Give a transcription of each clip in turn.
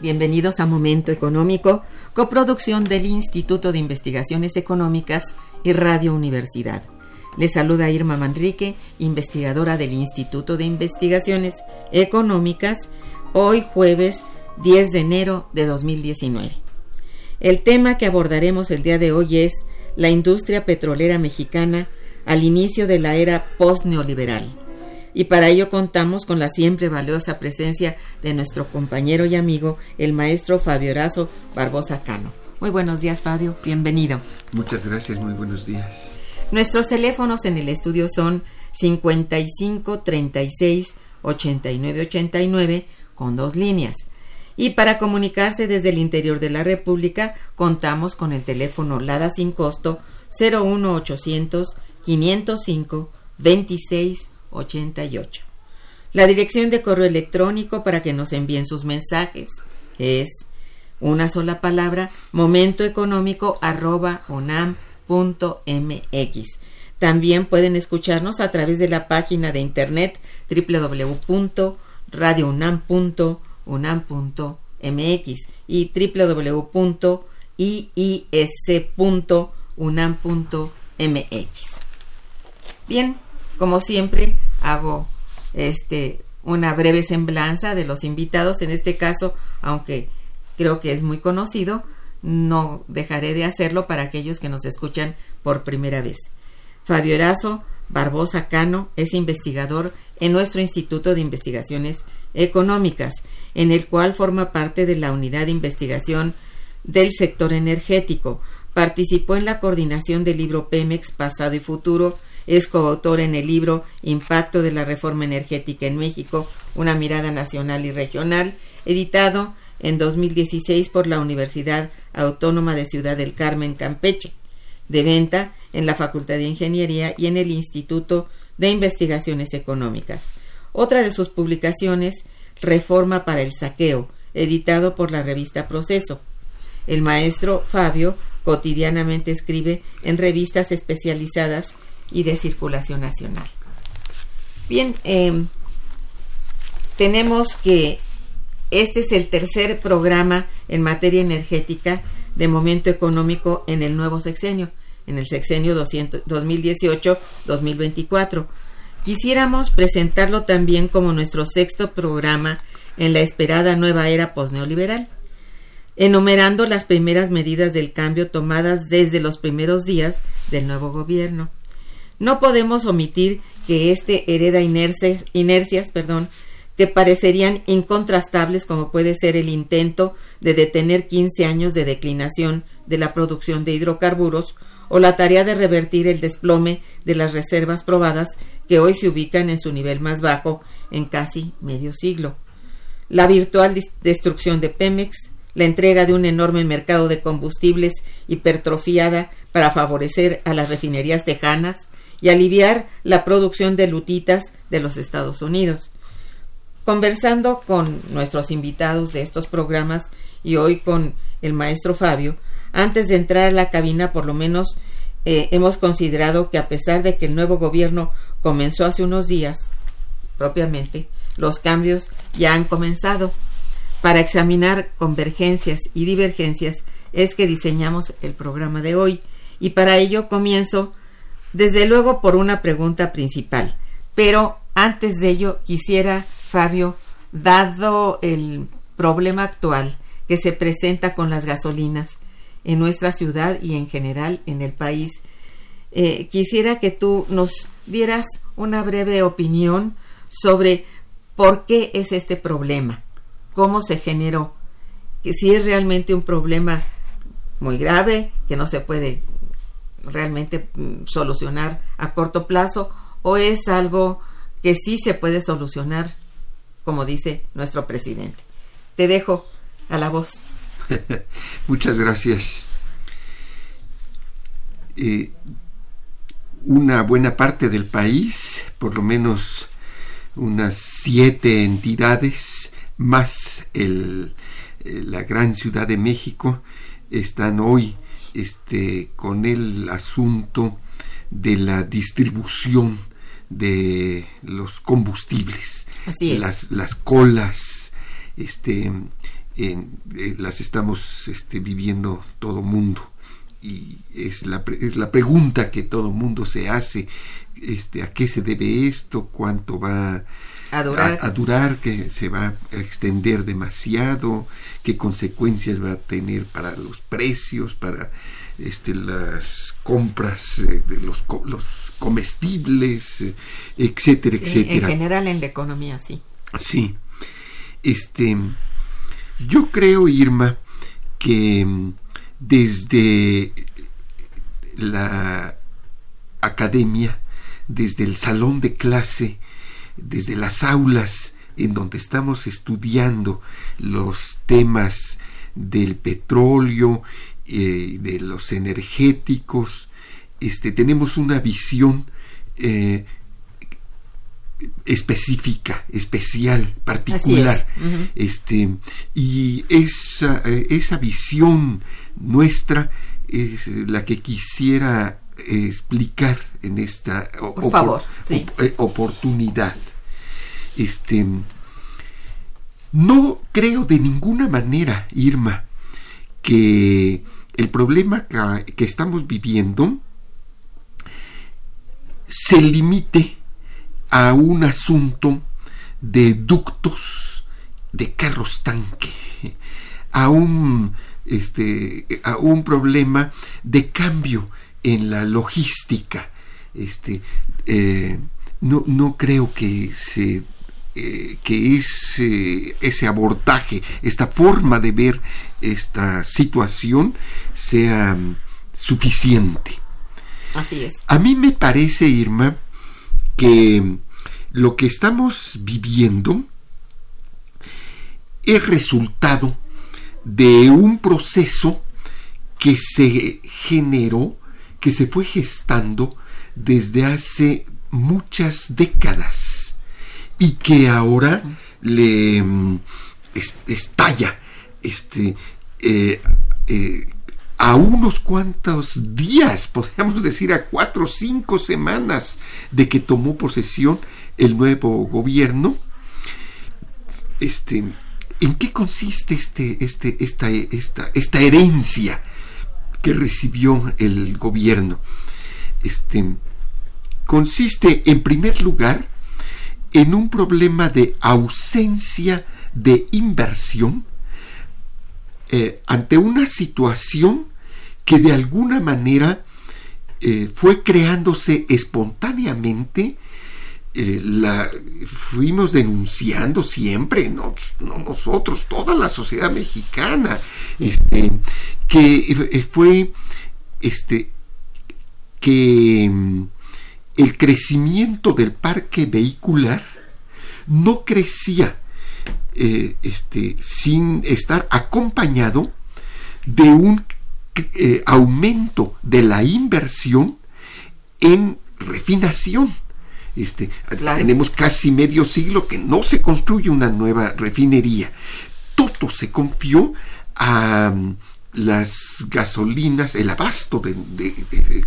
Bienvenidos a Momento Económico, coproducción del Instituto de Investigaciones Económicas y Radio Universidad. Les saluda Irma Manrique, investigadora del Instituto de Investigaciones Económicas, hoy jueves 10 de enero de 2019. El tema que abordaremos el día de hoy es la industria petrolera mexicana al inicio de la era post-neoliberal y para ello contamos con la siempre valiosa presencia de nuestro compañero y amigo, el maestro Fabio Horazo Barbosa Cano. Muy buenos días, Fabio, bienvenido. Muchas gracias, muy buenos días. Nuestros teléfonos en el estudio son 55 36 89 89 con dos líneas. Y para comunicarse desde el interior de la República, contamos con el teléfono LADA sin costo 01800 505 26 88. La dirección de correo electrónico para que nos envíen sus mensajes es una sola palabra momentoeconómico arroba También pueden escucharnos a través de la página de internet www.radiounam.unam.mx y www.iis.unam.mx. Bien, como siempre, hago este una breve semblanza de los invitados, en este caso, aunque creo que es muy conocido, no dejaré de hacerlo para aquellos que nos escuchan por primera vez. Fabio Erazo Barbosa Cano es investigador en nuestro Instituto de Investigaciones Económicas, en el cual forma parte de la unidad de investigación del sector energético. Participó en la coordinación del libro Pemex Pasado y Futuro es coautor en el libro Impacto de la Reforma Energética en México, una mirada nacional y regional, editado en 2016 por la Universidad Autónoma de Ciudad del Carmen, Campeche, de venta en la Facultad de Ingeniería y en el Instituto de Investigaciones Económicas. Otra de sus publicaciones, Reforma para el Saqueo, editado por la revista Proceso. El maestro Fabio cotidianamente escribe en revistas especializadas y de circulación nacional. Bien, em, tenemos que este es el tercer programa en materia energética de momento económico en el nuevo sexenio, en el sexenio 2018-2024. Quisiéramos presentarlo también como nuestro sexto programa en la esperada nueva era posneoliberal, enumerando las primeras medidas del cambio tomadas desde los primeros días del nuevo gobierno. No podemos omitir que este hereda inercias, inercias perdón, que parecerían incontrastables como puede ser el intento de detener 15 años de declinación de la producción de hidrocarburos o la tarea de revertir el desplome de las reservas probadas que hoy se ubican en su nivel más bajo en casi medio siglo. La virtual destrucción de Pemex, la entrega de un enorme mercado de combustibles hipertrofiada para favorecer a las refinerías tejanas y aliviar la producción de lutitas de los Estados Unidos. Conversando con nuestros invitados de estos programas y hoy con el maestro Fabio, antes de entrar a la cabina por lo menos eh, hemos considerado que a pesar de que el nuevo gobierno comenzó hace unos días, propiamente, los cambios ya han comenzado. Para examinar convergencias y divergencias es que diseñamos el programa de hoy y para ello comienzo desde luego por una pregunta principal. Pero antes de ello quisiera, Fabio, dado el problema actual que se presenta con las gasolinas en nuestra ciudad y en general en el país, eh, quisiera que tú nos dieras una breve opinión sobre por qué es este problema, cómo se generó, que si es realmente un problema muy grave, que no se puede realmente mm, solucionar a corto plazo, o es algo que sí se puede solucionar, como dice nuestro presidente. Te dejo a la voz. Muchas gracias. Eh, una buena parte del país, por lo menos unas siete entidades, más el, eh, la gran Ciudad de México, están hoy este, con el asunto de la distribución de los combustibles. Las, las colas, este, en, eh, las estamos este, viviendo todo mundo y es la, es la pregunta que todo mundo se hace este a qué se debe esto cuánto va a durar. A, durar que se va a extender demasiado qué consecuencias va a tener para los precios para este las compras eh, de los, los comestibles eh, etcétera etcétera en general en la economía sí. Sí. Este yo creo Irma que desde la academia, desde el salón de clase, desde las aulas en donde estamos estudiando los temas del petróleo, eh, de los energéticos, este, tenemos una visión eh, específica, especial, particular. este, y esa, eh, esa visión nuestra es la que quisiera explicar en esta eh, oportunidad. Este, no creo de ninguna manera, Irma, que el problema que estamos viviendo se limite a un asunto de ductos de carros tanque, a un, este, a un problema de cambio en la logística. Este, eh, no, no, creo que se eh, que ese, ese abordaje, esta forma de ver esta situación sea suficiente. Así es. A mí me parece, Irma, que lo que estamos viviendo es resultado de un proceso que se generó, que se fue gestando desde hace muchas décadas y que ahora le mm, estalla este, eh, eh, a unos cuantos días, podríamos decir a cuatro o cinco semanas de que tomó posesión el nuevo gobierno. Este, ¿En qué consiste este, este, esta, esta, esta herencia que recibió el gobierno? Este, consiste, en primer lugar, en un problema de ausencia de inversión eh, ante una situación que de alguna manera eh, fue creándose espontáneamente, eh, la fuimos denunciando siempre, no, nosotros, toda la sociedad mexicana, este, que eh, fue este, que mm, el crecimiento del parque vehicular no crecía eh, este, sin estar acompañado de un eh, aumento de la inversión en refinación. Este, Tenemos casi medio siglo que no se construye una nueva refinería. Todo se confió a mm, las gasolinas, el abasto de,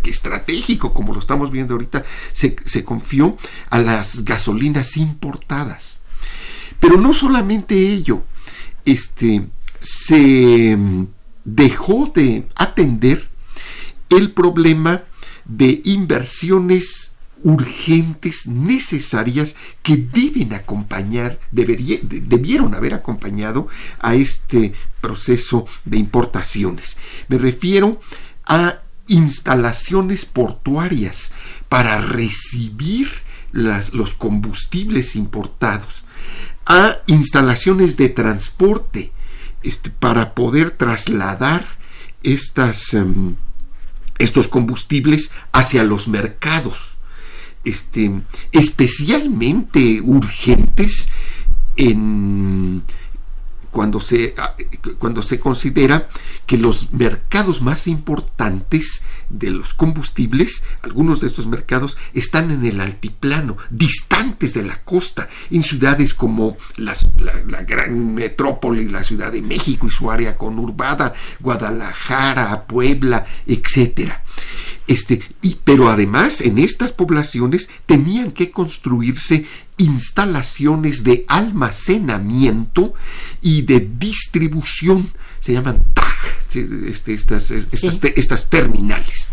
estratégico, como lo estamos viendo ahorita, se, se confió a las gasolinas importadas. Pero no solamente ello, este, se mm, dejó de atender el problema de inversiones urgentes, necesarias, que deben acompañar, debieron haber acompañado a este proceso de importaciones. Me refiero a instalaciones portuarias para recibir los combustibles importados, a instalaciones de transporte este, para poder trasladar estas, em, estos combustibles hacia los mercados, este, especialmente urgentes en cuando se, ah, cuando se considera que los mercados más importantes de los combustibles, algunos de estos mercados están en el altiplano, distantes de la costa, en ciudades como la, gran metrópoli, la Ciudad de México y su área conurbada, Guadalajara, Puebla, etcétera. Este, y, pero además en estas poblaciones tenían que construirse instalaciones de almacenamiento y de distribución, se llaman TAG, este, estas, estas terminales.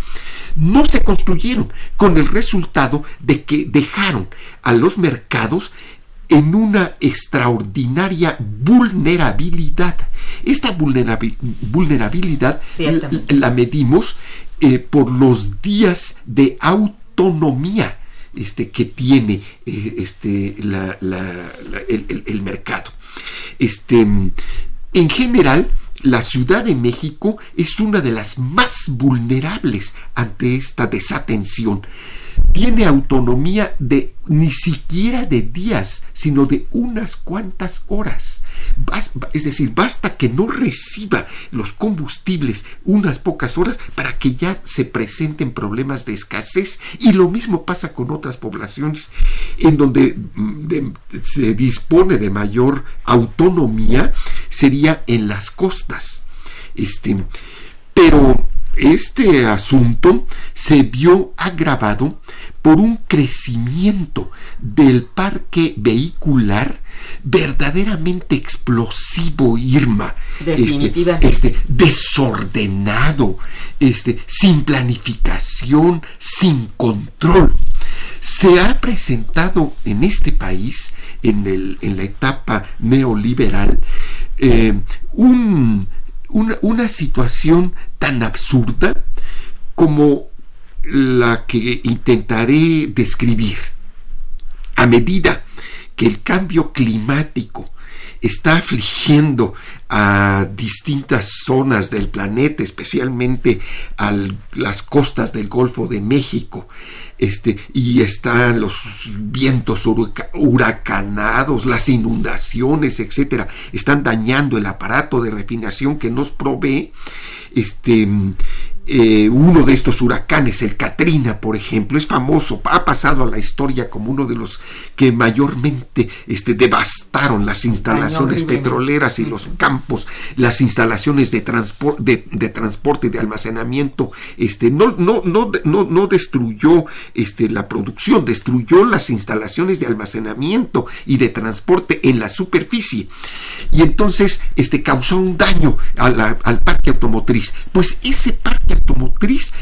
No se construyeron, con el resultado de que dejaron a los mercados en una extraordinaria vulnerabilidad. Esta vulnerabilidad la medimos eh, por los días de autonomía este, que tiene eh, este, el, mercado. Este, en general, la Ciudad de México es una de las más vulnerables ante esta desatención tiene autonomía de ni siquiera de días, sino de unas cuantas horas. Es decir, basta que no reciba los combustibles unas pocas horas para que ya se presenten problemas de escasez y lo mismo pasa con otras poblaciones en donde mm, se dispone de mayor autonomía, sería en las costas. Este, pero este asunto se vio agravado por un crecimiento del parque vehicular verdaderamente explosivo, Irma. Definitivamente. Este, este, desordenado, este, sin planificación, sin control. Se ha presentado en este país, en, el, en la etapa neoliberal, eh, un una, situación tan absurda como la que intentaré describir. A medida que el cambio climático está afligiendo a distintas zonas del planeta, especialmente a las costas del Golfo de México, este, y están los vientos huracanados, las inundaciones, etcétera, están dañando el aparato de refinación que nos provee este, eh, uno de estos huracanes, el Katrina, por ejemplo, es famoso, ha pasado a la historia como uno de los que mayormente este, devastaron las instalaciones petroleras y los campos, las instalaciones de, de, de, transporte y de almacenamiento. Este, no, no, no, no, no destruyó este, la producción, destruyó las instalaciones de almacenamiento y de transporte en la superficie. Y entonces este, causó un daño al parque automotriz. Pues ese parque automotriz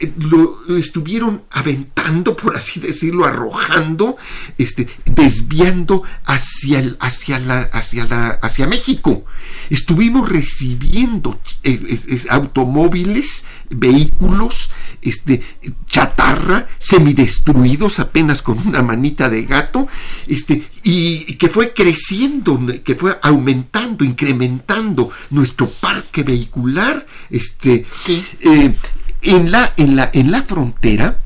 eh, lo estuvieron aventando, por así decirlo, arrojando, este, desviando hacia, el, hacia, la, hacia, la, hacia México. Estuvimos recibiendo eh, automóviles, vehículos, este, chatarra, semidestruidos apenas con una manita de gato, este, y que fue creciendo, que fue aumentando, incrementando nuestro parque vehicular, este, eh, en la, en la, en la frontera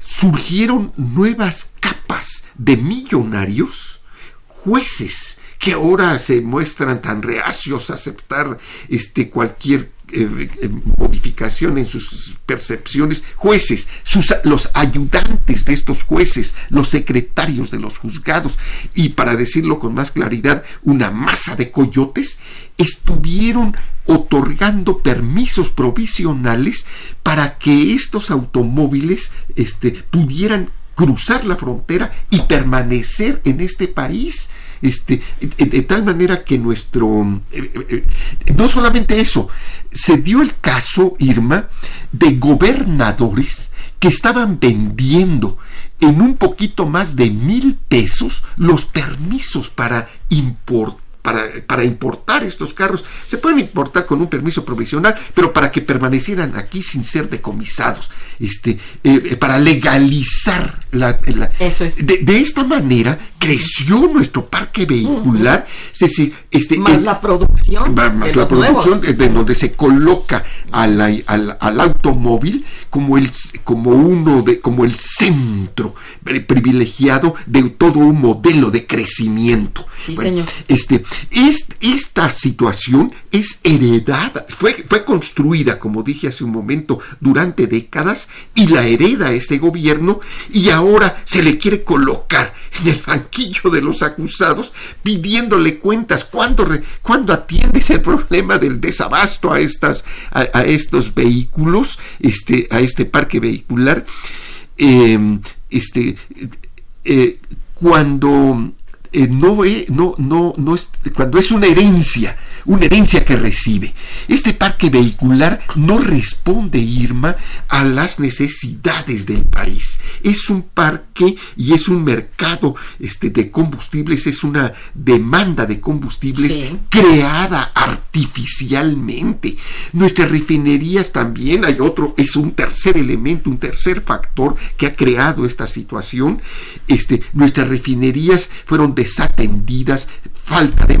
surgieron nuevas capas de millonarios, jueces, que ahora se muestran tan reacios a aceptar este, cualquier eh, eh, modificación en sus percepciones, jueces, sus, los ayudantes de estos jueces, los secretarios de los juzgados y para decirlo con más claridad, una masa de coyotes estuvieron otorgando permisos provisionales para que estos automóviles este, pudieran cruzar la frontera y permanecer en este país este, de, tal manera que nuestro... Eh, eh, no solamente eso, se dio el caso, Irma, de gobernadores que estaban vendiendo en un poquito más de mil pesos los permisos para importar para, importar estos carros. Se pueden importar con un permiso provisional, pero para que permanecieran aquí sin ser decomisados, este, eh, eh, para legalizar la... Eso es. De, esta manera creció nuestro parque vehicular. este, más la producción. Más, la producción, de donde se coloca al, al, automóvil como el, como uno de, como el centro privilegiado de todo un modelo de crecimiento. Sí, señor. Este, esta situación es heredada, fue, fue construida, como dije hace un momento, durante décadas y la hereda este gobierno y ahora se le quiere colocar en el banquillo de los acusados pidiéndole cuentas cuando, cuando atiende ese problema del desabasto a, estas, a, estos vehículos, este, a este parque vehicular. Em, este, eh, cuando eh, no, no, no, no cuando es una herencia, una herencia que recibe. Este parque vehicular no responde, Irma, a las necesidades del país. Es un parque y es un mercado este, de combustibles, es una demanda de combustibles creada artificialmente. Nuestras refinerías también, hay otro, es un tercer elemento, un tercer factor que ha creado esta situación. Este, nuestras refinerías fueron desatendidas, falta de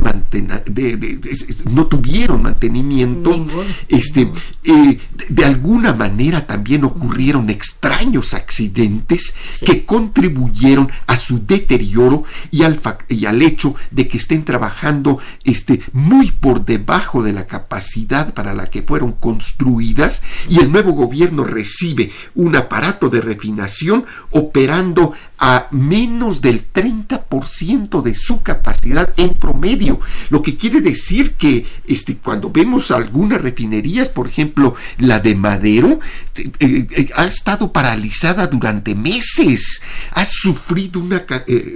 mantenimiento, no tuvieron mantenimiento, este, eh, de, alguna manera también ocurrieron extraños accidentes que contribuyeron a su deterioro y al, y al hecho de que estén trabajando este, muy por debajo de la capacidad para la que fueron construidas y el nuevo gobierno recibe un aparato de refinación operando a menos del 30% de su capacidad en promedio, lo que quiere decir que este, cuando vemos algunas refinerías, por ejemplo la de Madero, eh, eh, ha estado paralizada durante meses, ha sufrido una... Eh,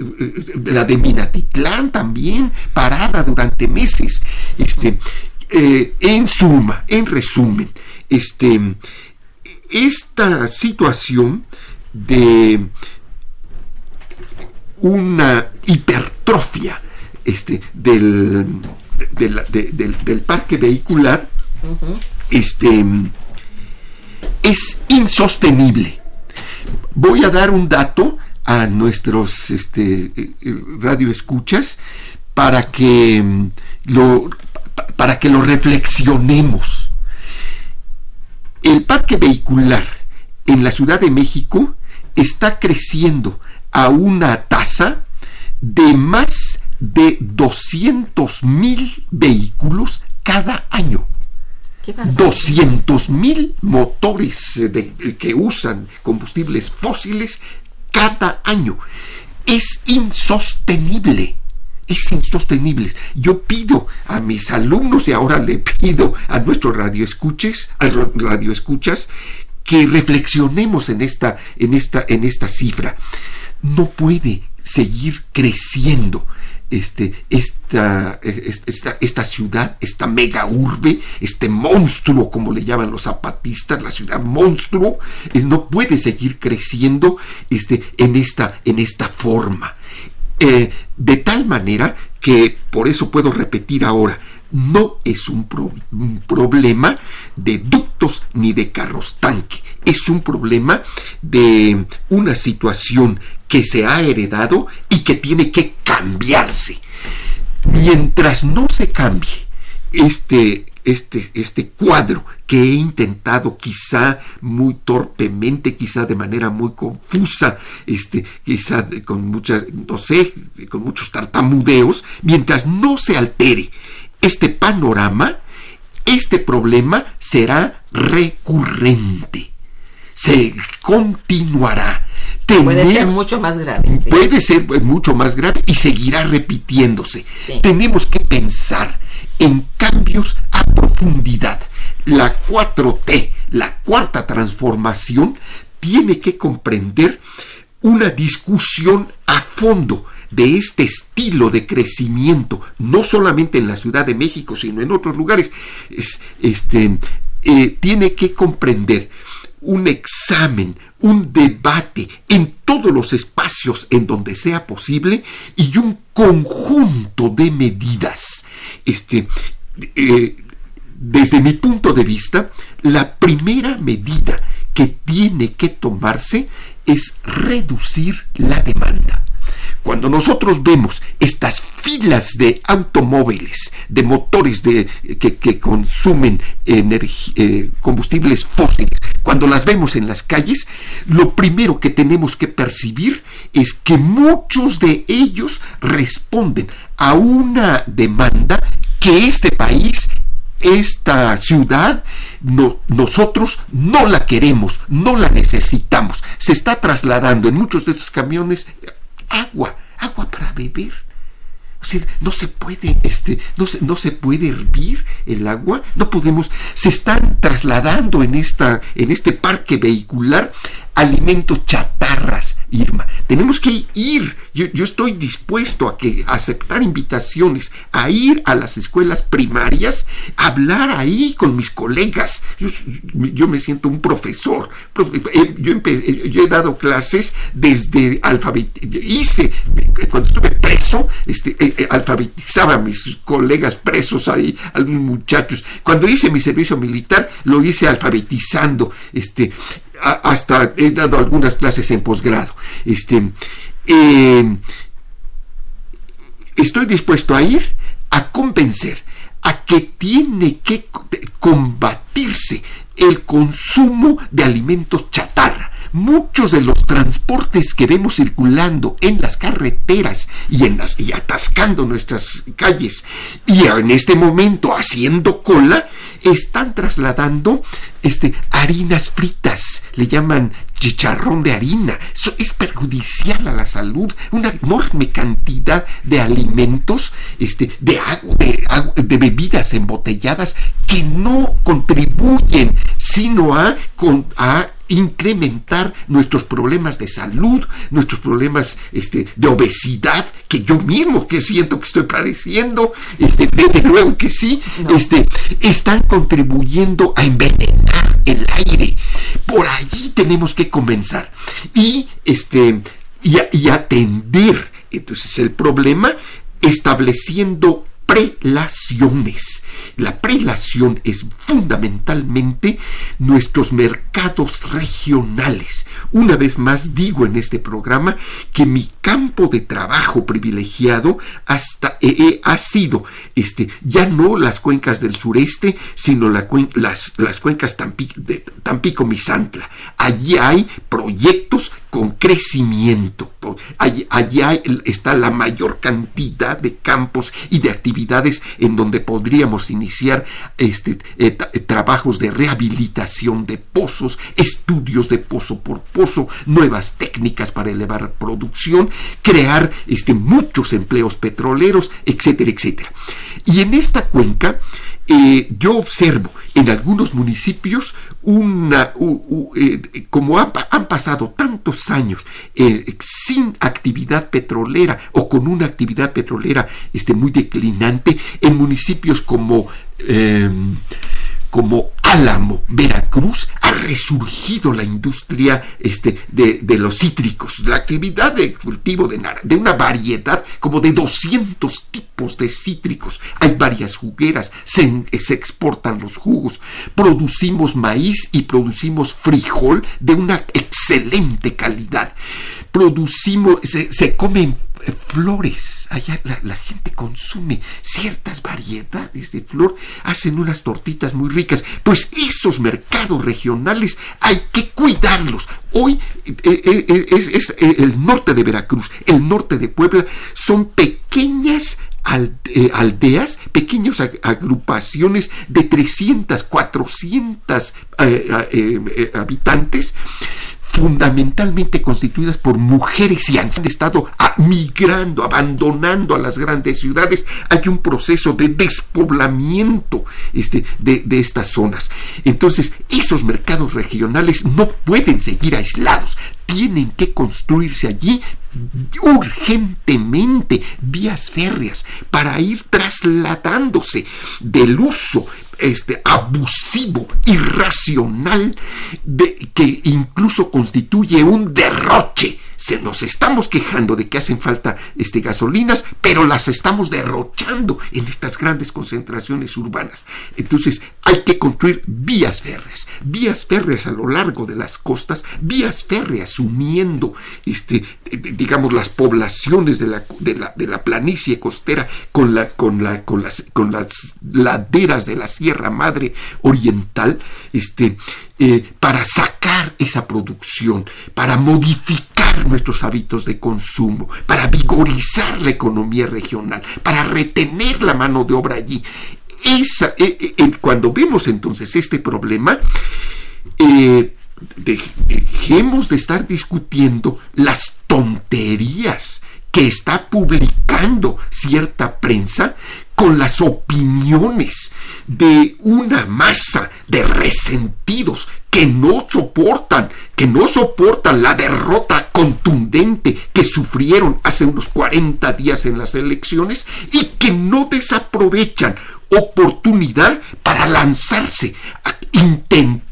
la de Minatitlán también, parada durante meses. Este, en suma, en resumen, este, esta situación de una hipertrofia este, del, del, parque vehicular este, es insostenible. Voy a dar un dato a nuestros este, radioescuchas para que mm, lo, para que lo reflexionemos. El parque vehicular en la Ciudad de México está creciendo a una tasa de más de 200 mil vehículos cada año. 200 mil motores que usan combustibles fósiles cada año. Es insostenible. Es insostenible. Yo pido a mis alumnos y ahora le pido a nuestros radioescuchas, a radioescuchas que reflexionemos en esta, en esta, en esta cifra no puede seguir creciendo este, esta, esta, esta, ciudad, esta mega urbe, este monstruo, como le llaman los zapatistas, la ciudad monstruo, es, no puede seguir creciendo este, en, esta, en esta forma. Eh, de tal manera que, por eso puedo repetir ahora, no es un, problema de ductos ni de carros tanque, es un problema de una situación que se ha heredado y que tiene que cambiarse. Mientras no se cambie este, este, este cuadro que he intentado quizá muy torpemente, quizá de manera muy confusa, este, quizá con muchas, no sé, con muchos tartamudeos, mientras no se altere este panorama, este problema será recurrente, se continuará. puede ser mucho más grave. Puede ser mucho más grave y seguirá repitiéndose. Tenemos que pensar en cambios a profundidad. La 4T, la cuarta transformación, tiene que comprender una discusión a fondo de este estilo de crecimiento, no solamente en la Ciudad de México, sino en otros lugares, este, eh, tiene que comprender un examen, un debate en todos los espacios en donde sea posible y un conjunto de medidas. Este, eh, desde mi punto de vista, la primera medida que tiene que tomarse es reducir la demanda. Cuando nosotros vemos estas filas de automóviles, de motores de, que, consumen eh, combustibles fósiles, cuando las vemos en las calles, lo primero que tenemos que percibir es que muchos de ellos responden a una demanda que este país esta ciudad nosotros no la queremos, no la necesitamos. Se está trasladando en muchos de estos camiones agua, agua para beber. O sea, no se puede, este, no se, no se puede hervir el agua, no podemos, se están trasladando en esta, en este parque vehicular alimentos chatarras, Irma. Tenemos que ir. Yo, estoy dispuesto a que aceptar invitaciones a ir a las escuelas primarias, hablar ahí con mis colegas. Yo, me siento un profesor. Eh, yo, yo, he dado clases desde alfabet. Hice cuando estuve este, eh, eh, alfabetizaba a mis colegas presos ahí, a los muchachos. Cuando hice mi servicio militar, lo hice alfabetizando. Este, hasta he dado algunas clases en posgrado. Este, eh, estoy dispuesto a ir a convencer a que tiene que combatirse el consumo de alimentos chatarra. Muchos de los transportes que vemos circulando en las carreteras y, en las, y atascando nuestras calles y en este momento haciendo cola están trasladando este, harinas fritas, le llaman chicharrón de harina. Eso es perjudicial a la salud. Una enorme cantidad de alimentos, este, de, agua, de, de bebidas embotelladas que no contribuyen sino a, a incrementar nuestros problemas de salud, nuestros problemas este, de obesidad, que yo mismo que siento que estoy padeciendo, este, desde luego que sí, este, están contribuyendo a envenenar el aire. Por allí tenemos que comenzar y, este, y, y atender entonces el problema estableciendo prelaciones. La prelación es fundamentalmente nuestros mercados regionales. Una vez más digo en este programa que mi campo de trabajo privilegiado hasta eh, eh, ha sido este, ya no las cuencas del sureste, sino las, las cuencas Tampico, de Tampico-Misantla. Allí hay proyectos con crecimiento. Allí está la mayor cantidad de campos y de actividades en donde podríamos iniciar este, eh, eh, trabajos de rehabilitación de pozos, estudios de pozo por pozo, nuevas técnicas para elevar producción, crear este, muchos empleos petroleros, etcétera, etcétera. Y en esta cuenca, eh, yo observo en algunos municipios una, eh, como han, pasado tantos años eh, sin actividad petrolera o con una actividad petrolera este, muy declinante, en municipios como como Álamo, Veracruz, ha resurgido la industria este, de, los cítricos, la actividad de cultivo de, de una variedad como de 200 tipos de cítricos. Hay varias jugueras, se exportan los jugos, producimos maíz y producimos frijol de una excelente calidad. Producimos, se, comen flores. Allá la, gente consume ciertas variedades de flor, hacen unas tortitas muy ricas. Pues esos mercados regionales hay que cuidarlos. Hoy eh, eh, eh, es, el norte de Veracruz, el norte de Puebla, son pequeñas aldeas, pequeñas agrupaciones de 300, 400 habitantes fundamentalmente constituidas por mujeres y han estado migrando, abandonando a las grandes ciudades. Hay un proceso de despoblamiento este, de, de estas zonas. Entonces, esos mercados regionales no pueden seguir aislados, tienen que construirse allí urgentemente vías férreas para ir trasladándose del uso este, abusivo, irracional, de, que incluso constituye un derroche se nos estamos quejando de que hacen falta este, gasolinas, pero las estamos derrochando en estas grandes concentraciones urbanas. Entonces hay que construir vías férreas, vías férreas a lo largo de las costas, vías férreas uniendo, este, digamos, las poblaciones de la, de la, de la planicie costera con, la, con, la, con, las, con las laderas de la Sierra Madre Oriental, este, eh, para sacar esa producción, para modificar nuestros hábitos de consumo, para vigorizar la economía regional, para retener la mano de obra allí. Esa, eh, eh, cuando vemos entonces este problema, dejemos de estar discutiendo las tonterías que está publicando cierta prensa con las opiniones de una masa de resentidos que no soportan, que no soportan la derrota contundente que sufrieron hace unos 40 días en las elecciones y que no desaprovechan oportunidad para lanzarse a intentar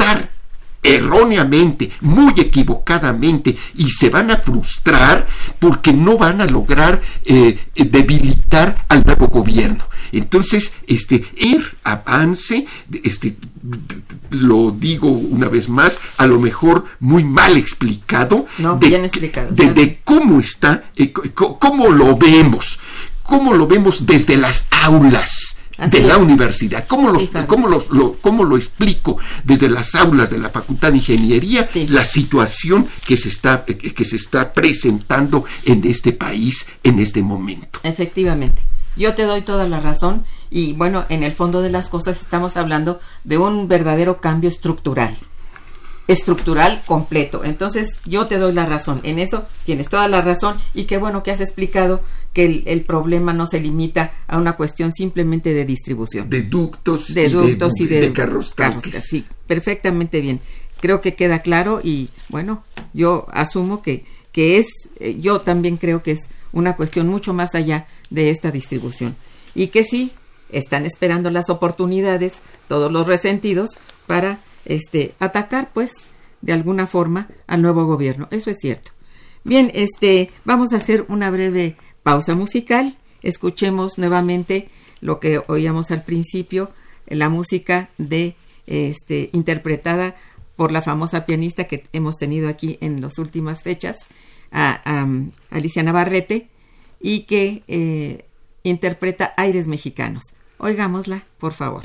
erróneamente, muy equivocadamente, y se van a frustrar porque no van a lograr eh, debilitar al nuevo gobierno. Entonces, este, el avance, este, lo digo una vez más, a lo mejor muy mal explicado, de, cómo está, eh, cómo lo vemos, cómo lo vemos desde las aulas de la universidad. ¿Cómo, lo, ¿Cómo lo explico desde las aulas de la Facultad de Ingeniería la situación que se, está, que se está presentando en este país en este momento? Efectivamente. Yo te doy toda la razón y bueno, en el fondo de las cosas estamos hablando de un verdadero cambio estructural estructural completo. Entonces, yo te doy la razón. En eso tienes toda la razón y qué bueno que has explicado que el, problema no se limita a una cuestión simplemente de distribución. De ductos, de ductos y de, carros, Sí, perfectamente bien. Creo que queda claro y bueno, yo asumo que, que es, eh, yo también creo que es una cuestión mucho más allá de esta distribución. Y que sí, están esperando las oportunidades, todos los resentidos, para este, atacar, pues, de alguna forma al nuevo gobierno. Eso es cierto. Bien, este, vamos a hacer una breve pausa musical. Escuchemos nuevamente lo que oíamos al principio, la música de este interpretada por la famosa pianista que hemos tenido aquí en las últimas fechas, a, Alicia Navarrete, y que eh, interpreta aires mexicanos. Oigámosla, por favor.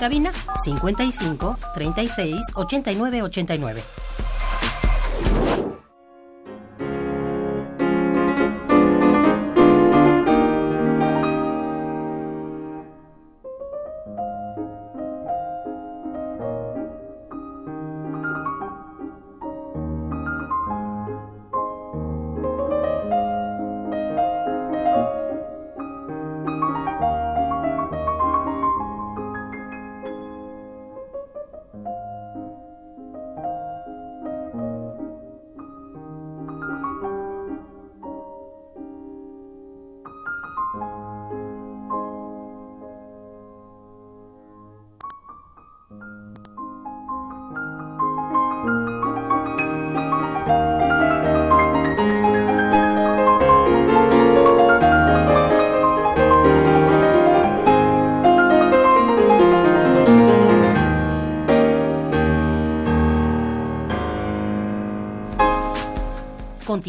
Cabina 55 36 89 89.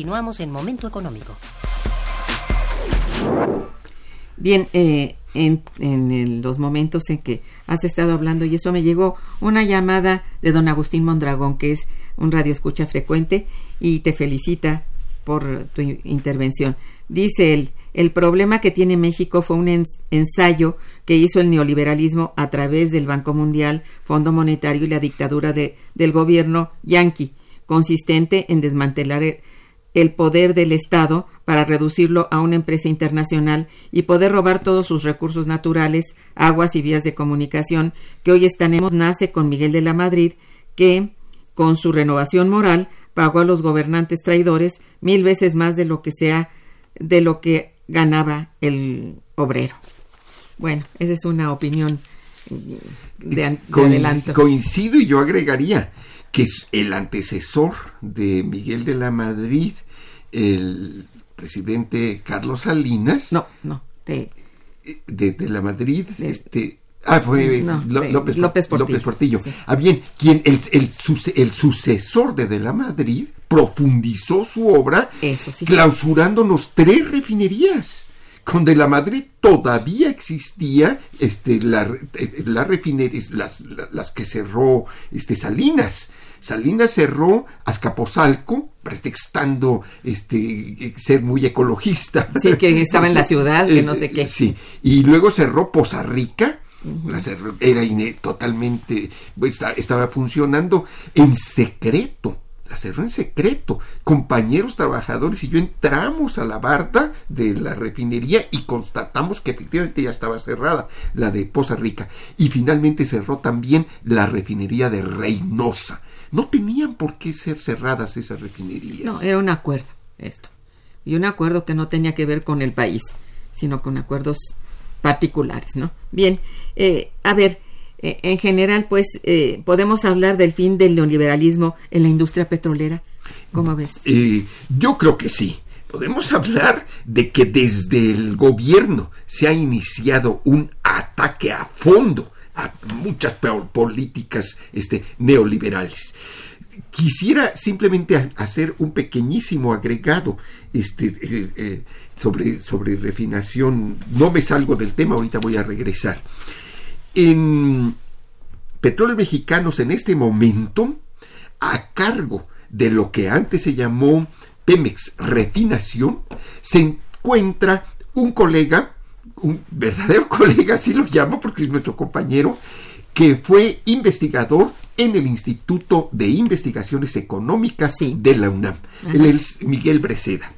Continuamos en Momento Económico. Bien, eh, en, los momentos en que has estado hablando y eso me llegó una llamada de don Agustín Mondragón, que es un radio escucha frecuente y te felicita por tu intervención. Dice él, el problema que tiene México fue un ensayo que hizo el neoliberalismo a través del Banco Mundial, Fondo Monetario y la dictadura de, del gobierno yanqui, consistente en desmantelar el, el poder del Estado para reducirlo a una empresa internacional y poder robar todos sus recursos naturales, aguas y vías de comunicación que hoy tenemos nace con Miguel de la Madrid, que, con su renovación moral, pagó a los gobernantes traidores mil veces más de lo que sea de lo que ganaba el obrero. Bueno, esa es una opinión de, de adelanto. Coincido y yo agregaría que es el antecesor de Miguel de la Madrid, el presidente Carlos Salinas. No, no, de, de, la Madrid, este. Ah, fue López, López, Portillo. Ah, bien, quien el, el, el, sucesor de De la Madrid profundizó su obra Eso sí. clausurándonos tres refinerías con De la Madrid todavía existía este, la, eh, la las, las, que cerró este, Salinas. Salinas cerró Azcapotzalco, pretextando este, ser muy ecologista. Sí, que estaba en la ciudad, que no sé qué. Sí, y luego cerró Poza Rica, era totalmente, pues, estaba funcionando en secreto la cerró en secreto. Compañeros trabajadores y yo entramos a la barda de la refinería y constatamos que efectivamente ya estaba cerrada, la de Poza Rica. Y finalmente cerró también la refinería de Reynosa. No tenían por qué ser cerradas esas refinerías. No, era un acuerdo esto. Y un acuerdo que no tenía que ver con el país, sino con acuerdos particulares, ¿no? Bien, eh, a ver, eh, en general, pues, eh, podemos hablar del fin del neoliberalismo en la industria petrolera. ¿Cómo ves? Eh, yo creo que sí. Podemos hablar de que desde el gobierno se ha iniciado un ataque a fondo a muchas políticas este, neoliberales. Quisiera simplemente hacer un pequeñísimo agregado este, sobre, sobre refinación. No me salgo del tema, ahorita voy a regresar. En Petróleos Mexicanos en este momento, a cargo de lo que antes se llamó Pemex Refinación, se encuentra un colega, un verdadero colega, así lo llamo porque es nuestro compañero, que fue investigador en el Instituto de Investigaciones Económicas de la UNAM. Es Miguel Breceda.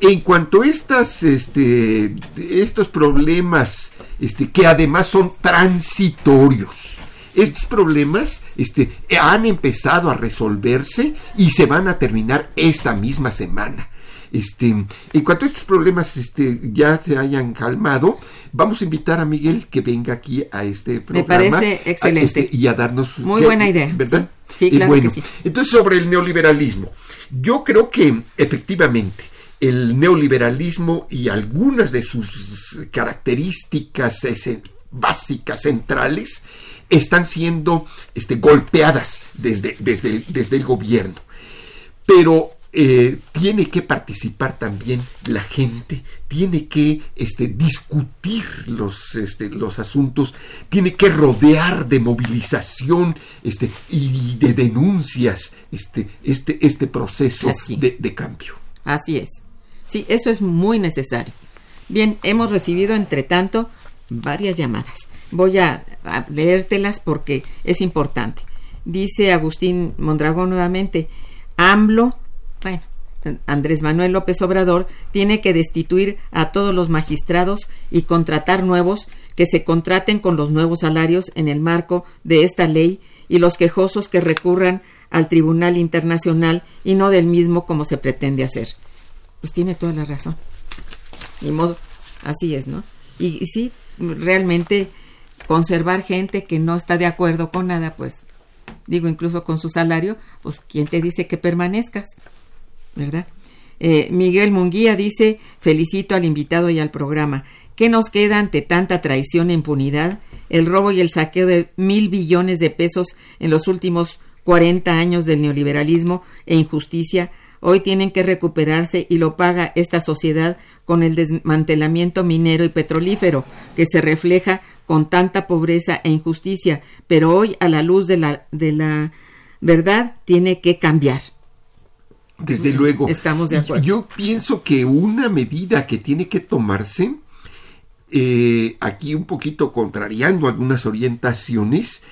En cuanto a estas, este, estos problemas, este, que además son transitorios, estos problemas este, han empezado a resolverse y se van a terminar esta misma semana. Este, en cuanto a estos problemas este, ya se hayan calmado, vamos a invitar a Miguel que venga aquí a este programa. Me parece excelente. Este, y a darnos... Muy buena idea. ¿Verdad? Sí, claro bueno, que sí. Entonces, sobre el neoliberalismo. Yo creo que efectivamente el neoliberalismo y algunas de sus características básicas centrales están siendo este, golpeadas desde, desde, el, desde el gobierno. Pero eh, tiene que participar también la gente, tiene que este, discutir los, este, los asuntos, tiene que rodear de movilización este, y de denuncias este, este, este proceso de, de cambio. Así es. Sí, eso es muy necesario. Bien, hemos recibido entre tanto varias llamadas. Voy a, leértelas porque es importante. Dice Agustín Mondragón nuevamente, AMLO, bueno, Andrés Manuel López Obrador tiene que destituir a todos los magistrados y contratar nuevos que se contraten con los nuevos salarios en el marco de esta ley y los quejosos que recurran al Tribunal Internacional y no del mismo como se pretende hacer. Pues tiene toda la razón. Ni modo, así es, ¿no? Y, sí, realmente conservar gente que no está de acuerdo con nada, pues digo incluso con su salario, pues ¿quién te dice que permanezcas? ¿Verdad? Eh, Miguel Munguía dice, felicito al invitado y al programa. ¿Qué nos queda ante tanta traición e impunidad? El robo y el saqueo de mil billones de pesos en los últimos 40 años del neoliberalismo e injusticia hoy tienen que recuperarse y lo paga esta sociedad con el desmantelamiento minero y petrolífero que se refleja con tanta pobreza e injusticia, pero hoy a la luz de la, de la verdad tiene que cambiar. Desde luego. Estamos de acuerdo. Yo pienso que una medida que tiene que tomarse, eh, aquí un poquito contrariando algunas orientaciones,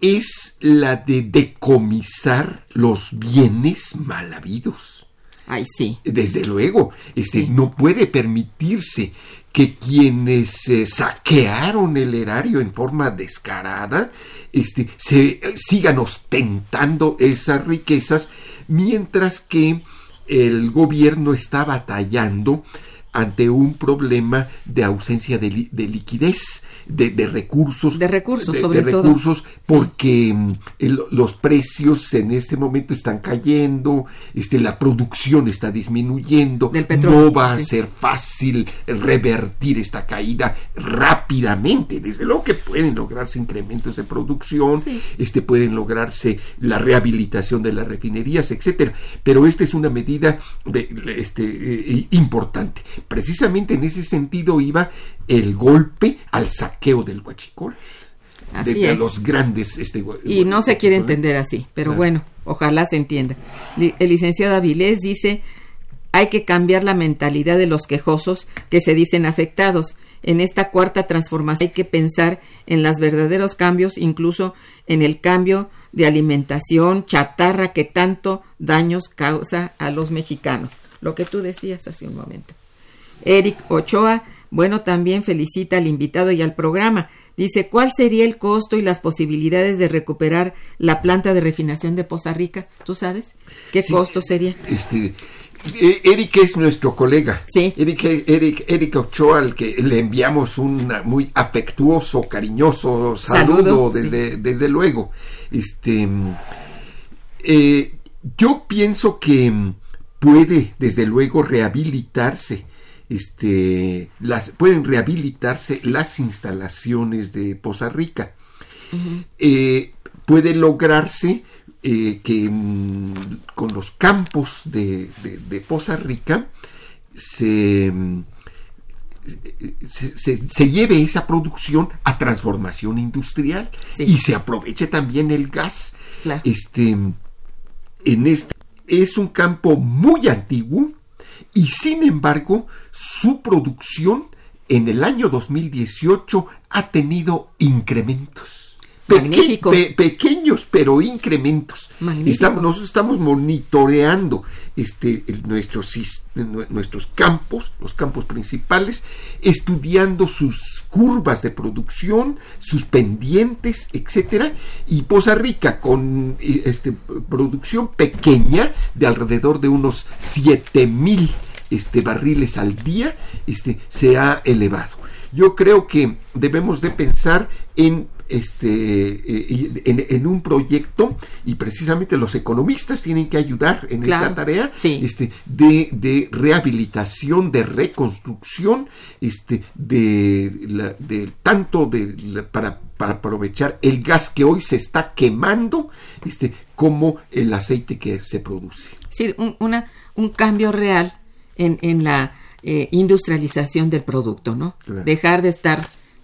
es la de decomisar los bienes mal habidos. Ay, sí. Desde luego, este, no puede permitirse que quienes eh, saquearon el erario en forma descarada este, se sigan ostentando esas riquezas mientras que el gobierno está batallando ante un problema de ausencia de, liquidez, de, recursos. De recursos, de, sobre recursos, porque mm, los precios en este momento están cayendo, este, la producción está disminuyendo, no va a ser fácil revertir esta caída rápidamente. Desde luego que pueden lograrse incrementos de producción, este, pueden lograrse la rehabilitación de las refinerías, etcétera. Pero esta es una medida de, este, eh, importante precisamente en ese sentido iba el golpe al saqueo del huachicol. de, los grandes este, y no se quiere entender así pero bueno ojalá se entienda. El licenciado Avilés dice hay que cambiar la mentalidad de los quejosos que se dicen afectados. En esta cuarta transformación hay que pensar en los verdaderos cambios incluso en el cambio de alimentación chatarra que tanto daños causa a los mexicanos. Lo que tú decías hace un momento Eric Ochoa, bueno, también felicita al invitado y al programa. Dice, ¿cuál sería el costo y las posibilidades de recuperar la planta de refinación de Poza Rica? ¿Tú sabes? ¿Qué costo sería? Este, eh, Eric es nuestro colega. Sí. Eric, Eric, Eric Ochoa, al que le enviamos un muy afectuoso, cariñoso saludo, desde, desde luego. Este, eh, yo pienso que puede, desde luego, rehabilitarse este, las, pueden rehabilitarse las instalaciones de Poza Rica. Eh, puede lograrse eh, que mm, con los campos de, Poza Rica se, se, lleve esa producción a transformación industrial y se aproveche también el gas. Este, en este, es un campo muy antiguo y sin embargo su producción en el año 2018 ha tenido incrementos. Pequeños pero incrementos. Estamos, nosotros estamos monitoreando este, nuestros, nuestros campos, los campos principales, estudiando sus curvas de producción, sus pendientes, etcétera, y Poza Rica con este, producción pequeña de alrededor de unos 7000 este, barriles al día este, se ha elevado. Yo creo que debemos de pensar en este, eh, en, en, un proyecto y precisamente los economistas tienen que ayudar en esta tarea este, de, de, rehabilitación, de reconstrucción, este, de, la, de tanto de para, para aprovechar el gas que hoy se está quemando, este, como el aceite que se produce. Sí, un, una, un cambio real en, en la eh, industrialización del producto, ¿no? Dejar de estar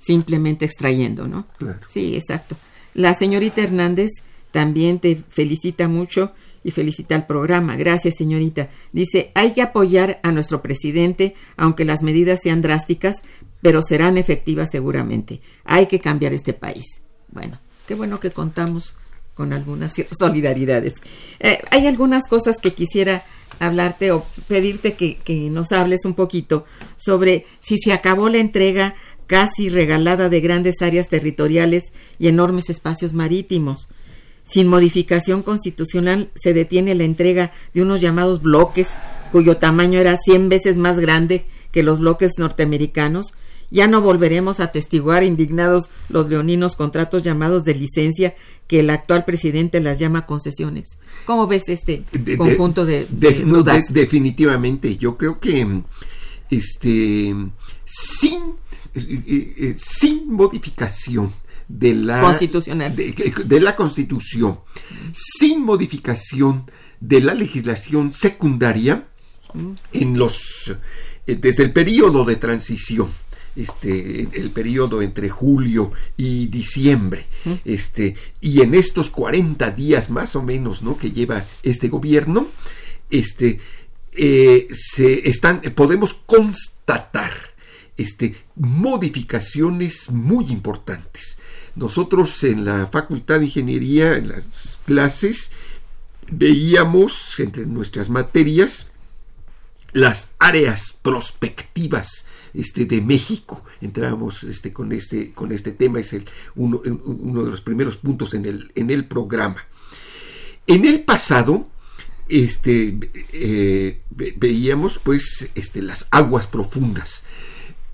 simplemente extrayendo, ¿no? Sí, exacto. La señorita Hernández también te felicita mucho y felicita al programa. Gracias, señorita. Dice, hay que apoyar a nuestro presidente, aunque las medidas sean drásticas, pero serán efectivas seguramente. Hay que cambiar este país. Bueno, qué bueno que contamos con algunas solidaridades. Eh, hay algunas cosas que quisiera hablarte o pedirte que, que nos hables un poquito sobre si se acabó la entrega casi regalada de grandes áreas territoriales y enormes espacios marítimos. Sin modificación constitucional se detiene la entrega de unos llamados bloques, cuyo tamaño era cien veces más grande que los bloques norteamericanos. Ya no volveremos a atestiguar indignados los leoninos contratos llamados de licencia que el actual presidente las llama concesiones. ¿Cómo ves este conjunto de, dudas? definitivamente, yo creo que este sin, sin modificación de la constitucional. de, la constitución sin modificación de la legislación secundaria en los eh, desde el periodo de transición este el periodo entre julio y diciembre este y en estos 40 días más o menos no que lleva este gobierno este eh, se están podemos constatar este modificaciones muy importantes nosotros en la Facultad de Ingeniería, en las clases, veíamos entre nuestras materias las áreas prospectivas este, de México. Entrábamos este, con, este, con este tema, es el, uno, de los primeros puntos en el, en el programa. En el pasado, este, eh, veíamos pues este, las aguas profundas.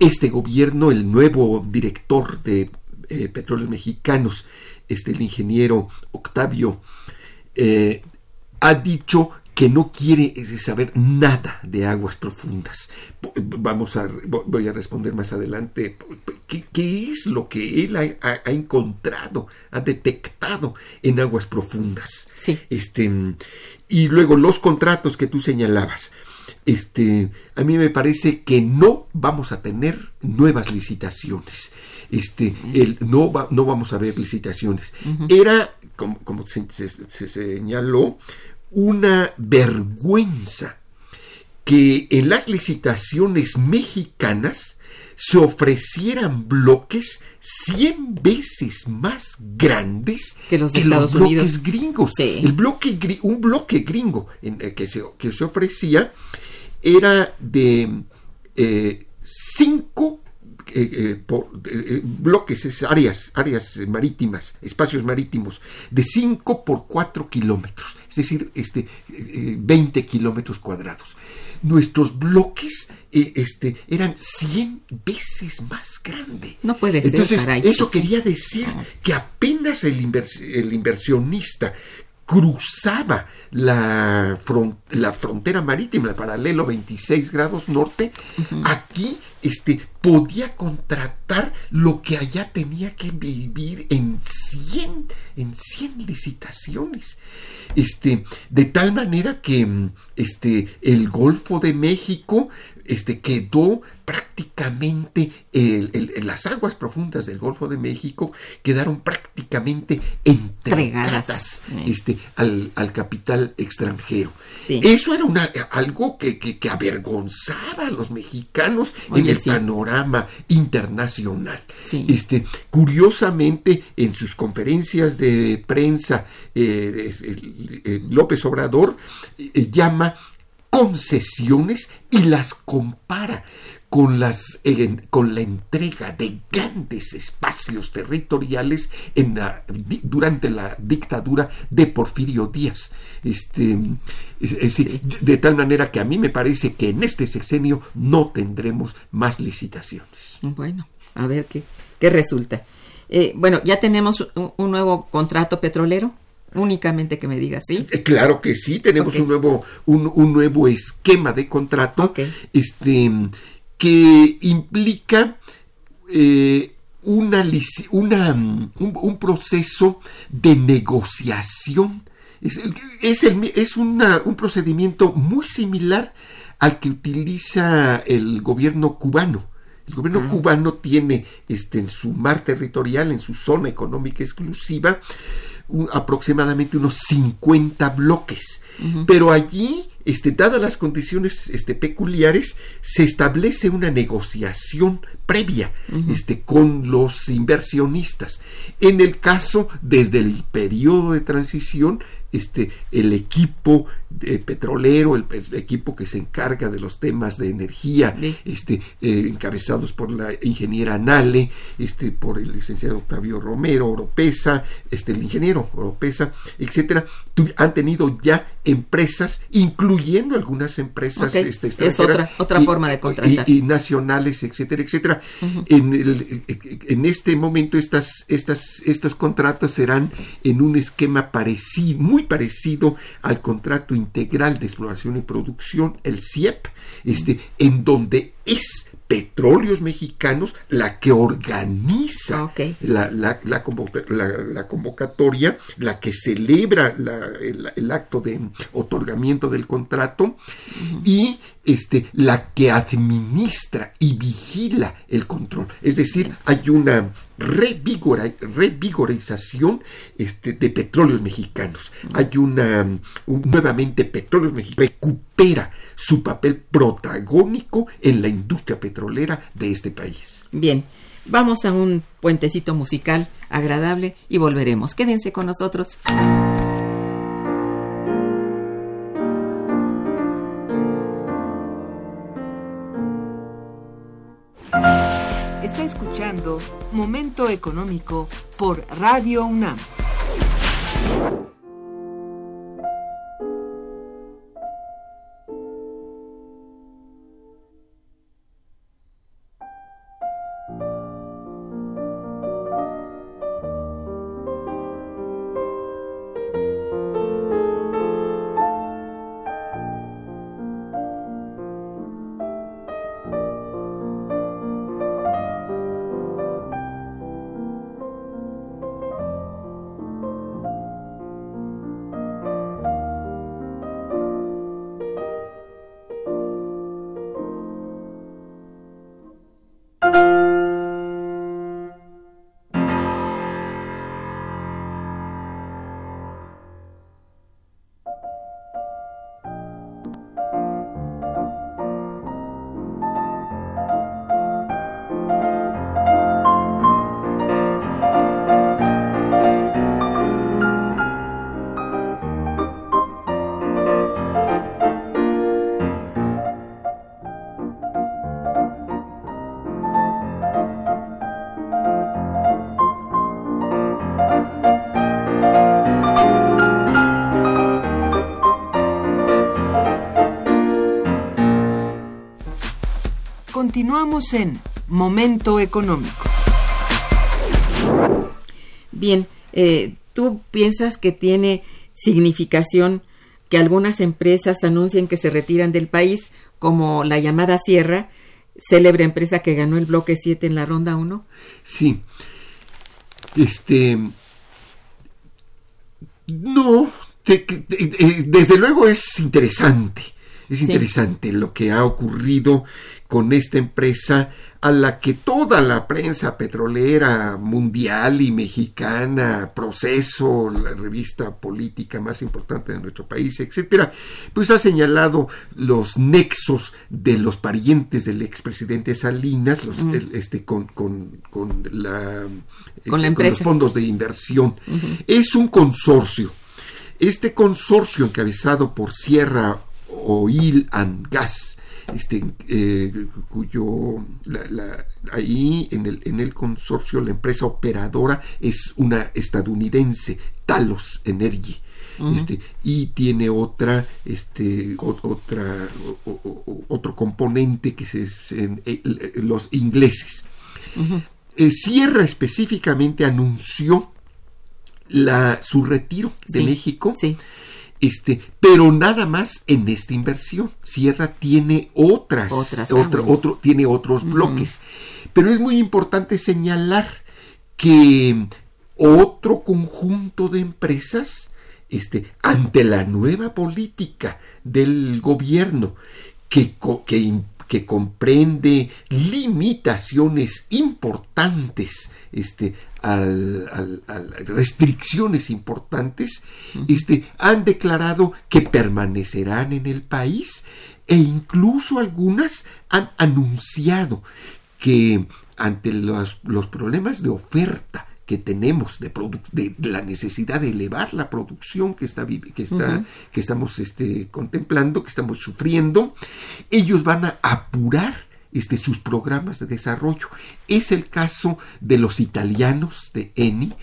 Este gobierno, el nuevo director de eh, petróleos mexicanos, este, el ingeniero Octavio, eh, ha dicho que no quiere eh, saber nada de aguas profundas. Vamos a, voy a responder más adelante qué, es lo que él ha, encontrado, ha detectado en aguas profundas. Este, y luego los contratos que tú señalabas. Este, a mí me parece que no vamos a tener nuevas licitaciones. Este, el, no, no vamos a ver licitaciones. Era, como, se, señaló, una vergüenza que en las licitaciones mexicanas se ofrecieran bloques 100 veces más grandes que los, bloques gringos. El bloque, un bloque gringo en, eh, que, se, que se ofrecía era de 5 eh, eh, por, eh, bloques, áreas, áreas marítimas, espacios marítimos, de 5 por 4 kilómetros, es decir, este, 20 kilómetros cuadrados. Nuestros bloques este, eran 100 veces más grandes. No puede ser. Entonces, eso quería decir que apenas el, el inversionista cruzaba la, la, frontera marítima, el paralelo 26 grados norte, aquí este, podía contratar lo que allá tenía que vivir en 100, en 100 licitaciones. Este, de tal manera que este, el Golfo de México este, quedó prácticamente las aguas profundas del Golfo de México quedaron prácticamente entregadas este, al, capital extranjero. Eso era una, algo que, que, avergonzaba a los mexicanos en el panorama internacional. Este, curiosamente, en sus conferencias de prensa, eh, López Obrador eh, llama concesiones y las compara con, las, con la entrega de grandes espacios territoriales en durante la dictadura de Porfirio Díaz. Este, De tal manera que a mí me parece que en este sexenio no tendremos más licitaciones. Bueno, a ver qué, qué resulta. Eh, bueno, ya tenemos un, un nuevo contrato petrolero. Únicamente que me digas, ¿sí? Eh, Claro que sí, tenemos un nuevo, un, un nuevo esquema de contrato este, que implica eh, una, una, un, un proceso de negociación. Es, es, el es una- un procedimiento muy similar al que utiliza el gobierno cubano. El gobierno cubano tiene este, en su mar territorial, en su zona económica exclusiva, un- aproximadamente unos 50 bloques. Pero allí, este, dadas las condiciones este, peculiares, se establece una negociación previa este, con los inversionistas. En el caso, desde el periodo de transición, este, el equipo eh, petrolero, el, el equipo que se encarga de los temas de energía, Sí. este, eh, encabezados por la ingeniera Nale, este, por el licenciado Octavio Romero, Oropesa, este, el ingeniero Oropesa, etcétera, han tenido ya empresas, incluyendo algunas empresas Ok, este, es extranjeras otra- otra forma de contratar. y- y nacionales, etcétera, etcétera. en, el- en este momento estas, estas, estos contratos serán en un esquema parecido, muy parecido al contrato integral de exploración y producción, el CIEP, este, en donde es Petróleos Mexicanos la que organiza la, la- la convoca- la- la convocatoria, la que celebra el, el acto de otorgamiento del contrato y este, la que administra y vigila el control. Es decir, hay una revigora- revigorización este, de petróleos mexicanos. Hay una, un- nuevamente petróleos mexicanos recupera su papel protagónico en la industria petrolera de este país. Bien, vamos a un puentecito musical agradable y volveremos. Quédense con nosotros. Está escuchando Momento Económico por Radio UNAM. Continuamos en Momento Económico. Bien, eh, ¿tú piensas que tiene significación que algunas empresas anuncien que se retiran del país, como la llamada Sierra, célebre empresa que ganó el bloque 7 en la ronda 1? Sí. Este. No, te- que- te- eh, desde luego es interesante. Es Sí. interesante lo que ha ocurrido con esta empresa a la que toda la prensa petrolera mundial y mexicana, Proceso, la revista política más importante de nuestro país, etcétera, pues ha señalado los nexos de los parientes del expresidente Salinas, los, el- este, con, con, con la, Con la los fondos de inversión. Es un consorcio. Este consorcio encabezado por Sierra Oil and Gas, este, eh, cuyo la- la- ahí en el, en el consorcio la empresa operadora es una estadounidense, Talos Energy. Este, y tiene otra este o- otra o- o- o- otro componente que es en- eh, los ingleses eh, Sierra específicamente anunció la, su retiro de Sí, México, sí. Este, pero nada más en esta inversión. Sierra tiene otras, Otras, ah, otro, otro- tiene otros bloques. Pero es muy importante señalar que otro conjunto de empresas, este, ante la nueva política del gobierno que, que, que comprende limitaciones importantes, este, al- al- al- restricciones importantes, este, han declarado que permanecerán en el país e incluso algunas han anunciado que ante los, los problemas de oferta que tenemos de, produ- de, de la necesidad de elevar la producción que está que está que estamos este, contemplando que estamos sufriendo ellos van a apurar este, sus programas de desarrollo. Es el caso de los italianos de Eni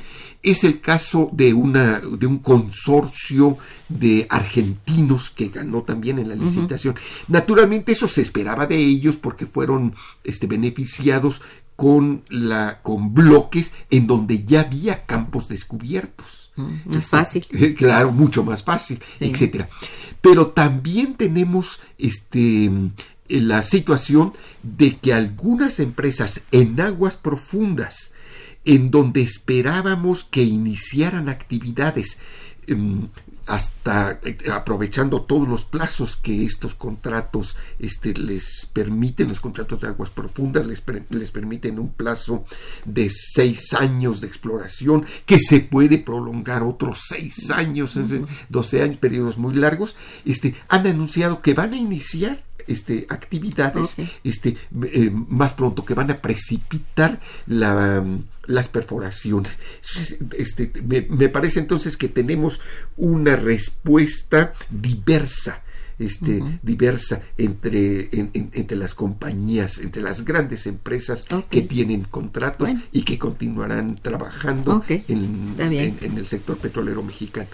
es el caso de una de un consorcio de argentinos que ganó también en la licitación. Naturalmente eso se esperaba de ellos porque fueron este, beneficiados con la con bloques en donde ya había campos descubiertos Mm, más Este, fácil. eh, claro mucho más fácil Sí. etcétera pero también tenemos este la situación de que algunas empresas en aguas profundas en donde esperábamos que iniciaran actividades em, hasta eh, aprovechando todos los plazos que estos contratos este, les permiten, los contratos de aguas profundas les, per- les permiten un plazo de seis años de exploración que se puede prolongar otros seis años, decir, 12 años, periodos muy largos, este, han anunciado que van a iniciar este, actividades este, eh, más pronto, que van a precipitar la, las perforaciones. Este, me, me parece entonces que tenemos una respuesta diversa. Este, diversa entre, en- en- entre las compañías, entre las grandes empresas que tienen contratos Bueno. y que continuarán trabajando en- en el sector petrolero mexicano.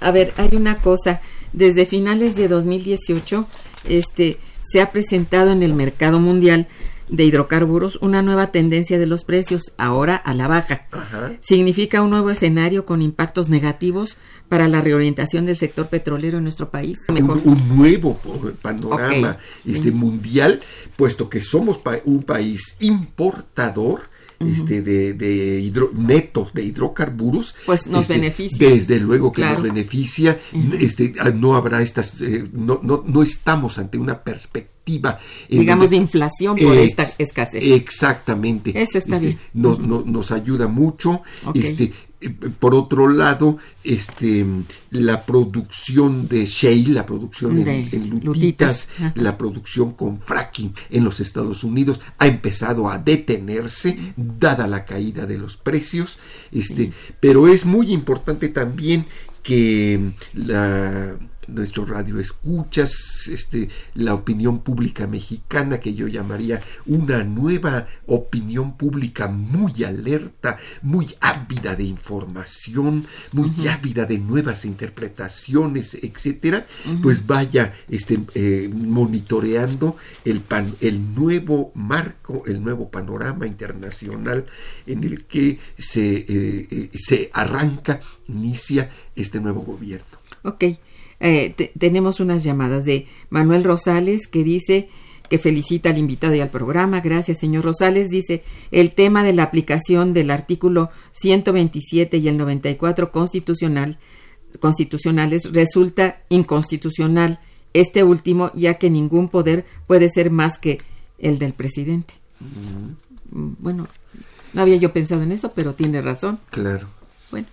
A ver, hay una cosa. Desde finales de 2018, este, se ha presentado en el mercado mundial de hidrocarburos una nueva tendencia de los precios, ahora a la baja. Ajá. Significa un nuevo escenario con impactos negativos para la reorientación del sector petrolero en nuestro país. Un, un nuevo panorama este, mundial, puesto que somos pa- un país importador este, de, de hidro- neto de hidrocarburos. Pues nos este, beneficia. Desde luego que Claro. nos beneficia. este, ah, no habrá estas, eh, no, no, no estamos ante una perspectiva. Digamos de inflación por Ex- esta escasez. Exactamente. Eso está Este, bien. Nos, no- nos ayuda mucho. Este, eh, por otro lado, este, la producción de shale, la producción en, De en lutitas, la producción con fracking en los Estados Unidos ha empezado a detenerse dada la caída de los precios. Este, pero es muy importante también que la nuestro radio escuchas, este, la opinión pública mexicana, que yo llamaría una nueva opinión pública muy alerta, muy ávida de información, muy ávida de nuevas interpretaciones, etcétera, pues vaya este, eh, monitoreando el, pan- el nuevo marco, el nuevo panorama internacional en el que se, eh, eh, se arranca, inicia este nuevo gobierno. Ok, eh, te- tenemos unas llamadas de Manuel Rosales que dice que felicita al invitado y al programa. Gracias, señor Rosales. Dice, el tema de la aplicación del artículo 127 y el 94 constitucional, constitucionales resulta inconstitucional. Este último, ya que ningún poder puede ser más que el del presidente. Bueno, no había yo pensado en eso, pero tiene razón. Claro. Bueno.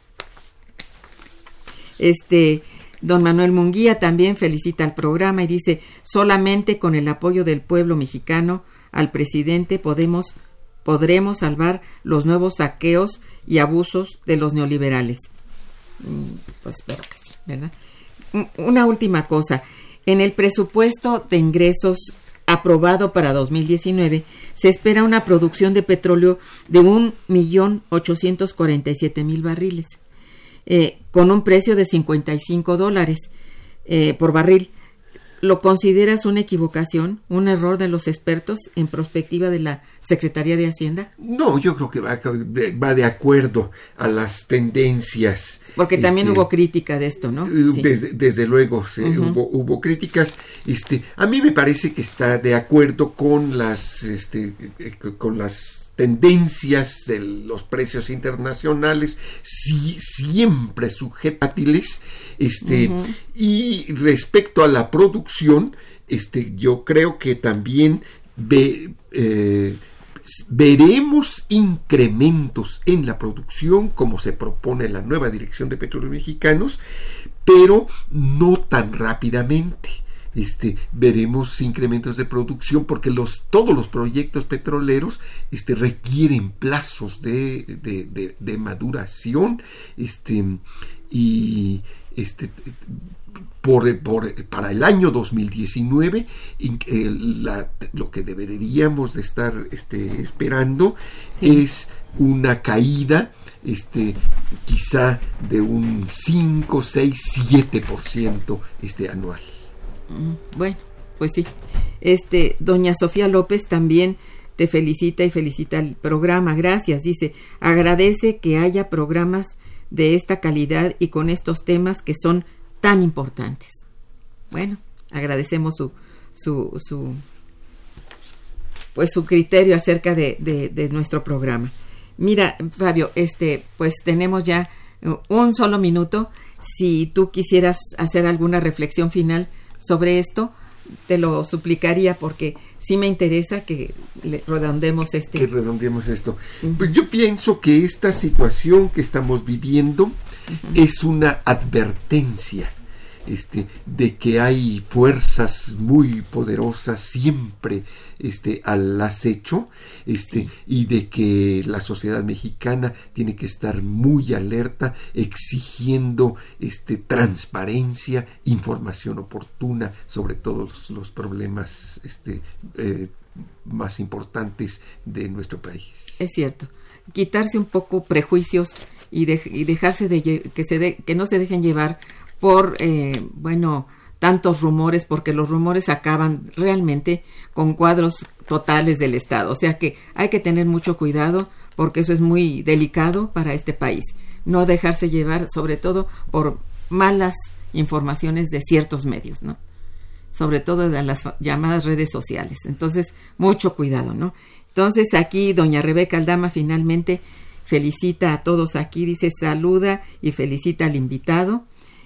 Este, don Manuel Munguía también felicita al programa y dice, solamente con el apoyo del pueblo mexicano al presidente podemos, podremos salvar los nuevos saqueos y abusos de los neoliberales. Mm, Pues espero que sí, ¿verdad? Una última cosa. En el presupuesto de ingresos aprobado para 2019 se espera una producción de petróleo de 1.847.000 barriles, eh, con un precio de 55 dólares eh, por barril. ¿Lo consideras una equivocación, un error de los expertos en prospectiva de la Secretaría de Hacienda? No, yo creo que va de, va de acuerdo a las tendencias. Porque también este, hubo crítica de esto, ¿no? Eh, desde, desde luego sí, hubo, hubo, críticas. Este, a mí me parece que está de acuerdo con las, este, eh, con las tendencias de los precios internacionales, si, siempre sujetátiles este, Y respecto a la producción, este, yo creo que también eh, veremos incrementos en la producción, como se propone la nueva dirección de petróleos mexicanos, pero no tan rápidamente. Este, veremos incrementos de producción porque los, todos los proyectos petroleros este, requieren plazos de, de, de maduración este, y, este, por, para el año 2019 lo que deberíamos de estar este, esperando es una caída este, quizá de un 5, 6, 7% este, anual. Mm, bueno, pues sí. Este, doña Sofía López también te felicita y felicita el programa. Gracias, dice. Agradece que haya programas de esta calidad y con estos temas que son tan importantes. Bueno, agradecemos su, su, su pues su criterio acerca de, de, nuestro programa. Mira, Fabio, este, pues tenemos ya un solo minuto. Si tú quisieras hacer alguna reflexión final sobre esto, te lo suplicaría porque sí me interesa que redondemos este. Que redondemos esto. Pues yo pienso que esta situación que estamos viviendo es una advertencia este, de que hay fuerzas muy poderosas siempre este, al acecho este, y de que la sociedad mexicana tiene que estar muy alerta exigiendo este, transparencia, información oportuna sobre todos los problemas este, eh, más importantes de nuestro país. Es cierto, quitarse un poco prejuicios y, y dejarse de que, se de, que no se dejen llevar por, eh, bueno, tantos rumores, porque los rumores acaban realmente con cuadros totales del Estado. O sea que hay que tener mucho cuidado porque eso es muy delicado para este país. No dejarse llevar, sobre todo, por malas informaciones de ciertos medios, ¿no? Sobre todo de las llamadas redes sociales. Entonces, mucho cuidado, ¿no? Entonces, aquí doña Rebeca Aldama finalmente felicita a todos aquí, dice saluda y felicita al invitado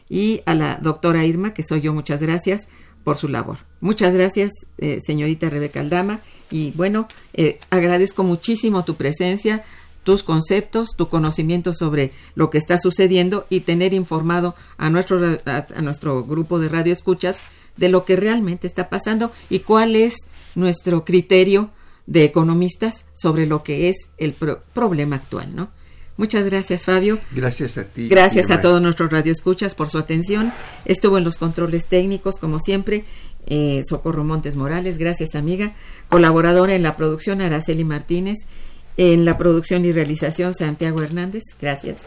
y a la doctora Irma, que soy yo, muchas gracias por su labor. Muchas gracias, eh, señorita Rebeca Aldama, y bueno, eh, agradezco muchísimo tu presencia, tus conceptos, tu conocimiento sobre lo que está sucediendo y tener informado a nuestro, a, nuestro grupo de radio escuchas de lo que realmente está pasando y cuál es nuestro criterio de economistas sobre lo que es el problema actual, ¿no? Muchas gracias, Fabio. Gracias a ti. Gracias a todos nuestros radioescuchas por su atención. Estuvo en los controles técnicos, como siempre, eh, Socorro Montes Morales. Gracias, amiga. Colaboradora en la producción, Araceli Martínez. En la producción y realización, Santiago Hernández. Gracias.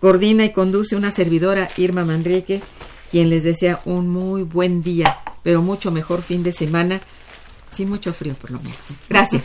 Coordina y conduce una servidora, Irma Manrique, quien les desea un muy buen día, pero mucho mejor fin de semana, sin mucho frío por lo menos. Gracias.